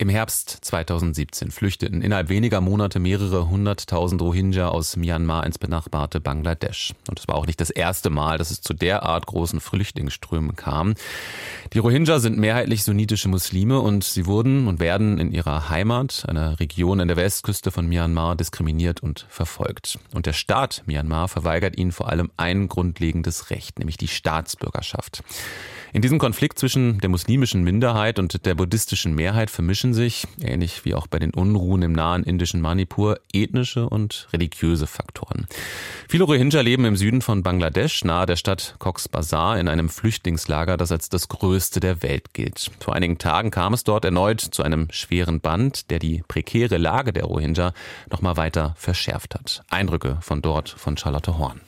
Im Herbst 2017 flüchteten innerhalb weniger Monate mehrere hunderttausend Rohingya aus Myanmar ins benachbarte Bangladesch. Und es war auch nicht das erste Mal, dass es zu derart großen Flüchtlingsströmen kam. Die Rohingya sind mehrheitlich sunnitische Muslime und sie wurden und werden in ihrer Heimat, einer Region an der Westküste von Myanmar, diskriminiert und verfolgt. Und der Staat Myanmar verweigert ihnen vor allem ein grundlegendes Recht, nämlich die Staatsbürgerschaft. In diesem Konflikt zwischen der muslimischen Minderheit und der buddhistischen Mehrheit vermischen sich, ähnlich wie auch bei den Unruhen im nahen indischen Manipur, ethnische und religiöse Faktoren. Viele Rohingya leben im Süden von Bangladesch, nahe der Stadt Cox's Bazar, in einem Flüchtlingslager, das als das größte der Welt gilt. Vor einigen Tagen kam es dort erneut zu einem schweren Band, der die prekäre Lage der Rohingya noch mal weiter verschärft hat. Eindrücke von dort von Charlotte Horn.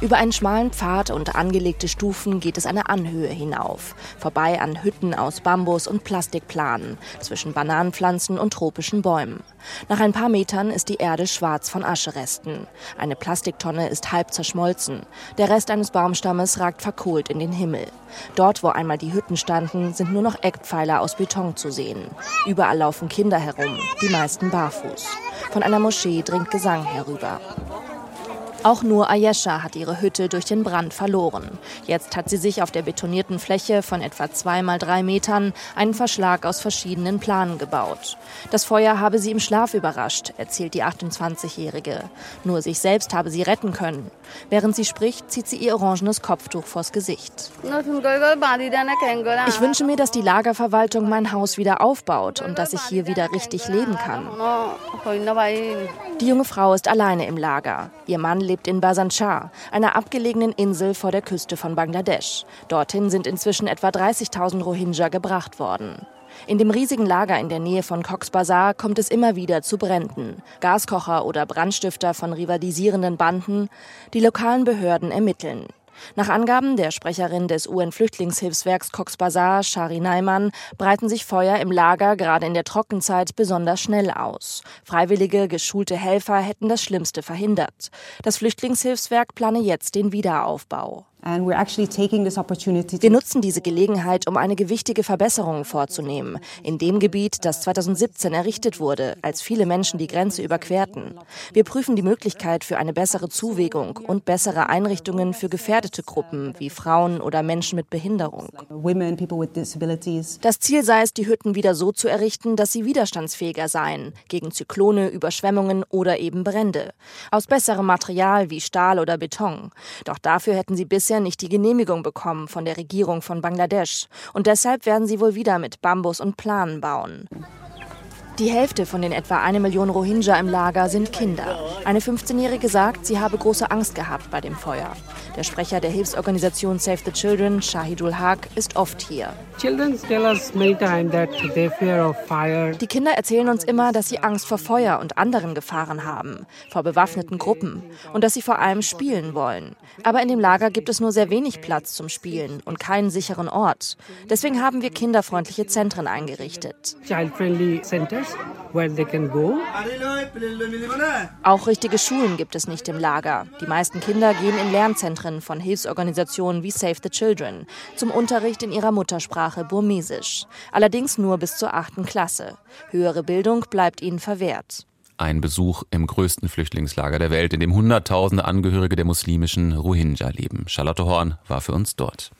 Über einen schmalen Pfad und angelegte Stufen geht es eine Anhöhe hinauf, vorbei an Hütten aus Bambus und Plastikplanen, zwischen Bananenpflanzen und tropischen Bäumen. Nach ein paar Metern ist die Erde schwarz von Ascheresten. Eine Plastiktonne ist halb zerschmolzen. Der Rest eines Baumstammes ragt verkohlt in den Himmel. Dort, wo einmal die Hütten standen, sind nur noch Eckpfeiler aus Beton zu sehen. Überall laufen Kinder herum, die meisten barfuß. Von einer Moschee dringt Gesang herüber. Auch nur Ayesha hat ihre Hütte durch den Brand verloren. Jetzt hat sie sich auf der betonierten Fläche von etwa zwei mal drei Metern einen Verschlag aus verschiedenen Planen gebaut. Das Feuer habe sie im Schlaf überrascht, erzählt die 28-Jährige. Nur sich selbst habe sie retten können. Während sie spricht, zieht sie ihr orangenes Kopftuch vors Gesicht. Ich wünsche mir, dass die Lagerverwaltung mein Haus wieder aufbaut und dass ich hier wieder richtig leben kann. Die junge Frau ist alleine im Lager. Ihr Mann lebt in Basanchar, einer abgelegenen Insel vor der Küste von Bangladesch. Dorthin sind inzwischen etwa 30.000 Rohingya gebracht worden. In dem riesigen Lager in der Nähe von Cox's Bazar kommt es immer wieder zu Bränden. Gaskocher oder Brandstifter von rivalisierenden Banden. Die lokalen Behörden ermitteln. Nach Angaben der Sprecherin des UN-Flüchtlingshilfswerks Cox's Bazar, Shari Neiman, breiten sich Feuer im Lager gerade in der Trockenzeit besonders schnell aus. Freiwillige, geschulte Helfer hätten das Schlimmste verhindert. Das Flüchtlingshilfswerk plane jetzt den Wiederaufbau. Wir nutzen diese Gelegenheit, um eine gewichtige Verbesserung vorzunehmen in dem Gebiet, das 2017 errichtet wurde, als viele Menschen die Grenze überquerten. Wir prüfen die Möglichkeit für eine bessere Zuwägung und bessere Einrichtungen für gefährdete Gruppen wie Frauen oder Menschen mit Behinderung. Das Ziel sei es, die Hütten wieder so zu errichten, dass sie widerstandsfähiger seien gegen Zyklone, Überschwemmungen oder eben Brände. Aus besserem Material wie Stahl oder Beton. Doch dafür hätten sie bisher bisher nicht die Genehmigung bekommen von der Regierung von Bangladesch. Und deshalb werden sie wohl wieder mit Bambus und Planen bauen. Die Hälfte von den etwa eine Million Rohingya im Lager sind Kinder. Eine 15-Jährige sagt, sie habe große Angst gehabt bei dem Feuer. Der Sprecher der Hilfsorganisation Save the Children, Shahidul Haq, ist oft hier. Die Kinder erzählen uns immer, dass sie Angst vor Feuer und anderen Gefahren haben, vor bewaffneten Gruppen und dass sie vor allem spielen wollen. Aber in dem Lager gibt es nur sehr wenig Platz zum Spielen und keinen sicheren Ort. Deswegen haben wir kinderfreundliche Zentren eingerichtet. Auch richtige Schulen gibt es nicht im Lager. Die meisten Kinder gehen in Lernzentren von Hilfsorganisationen wie Save the Children zum Unterricht in ihrer Muttersprache Burmesisch. Allerdings nur bis zur achten Klasse. Höhere Bildung bleibt ihnen verwehrt. Ein Besuch im größten Flüchtlingslager der Welt, in dem Hunderttausende Angehörige der muslimischen Rohingya leben. Charlotte Horn war für uns dort.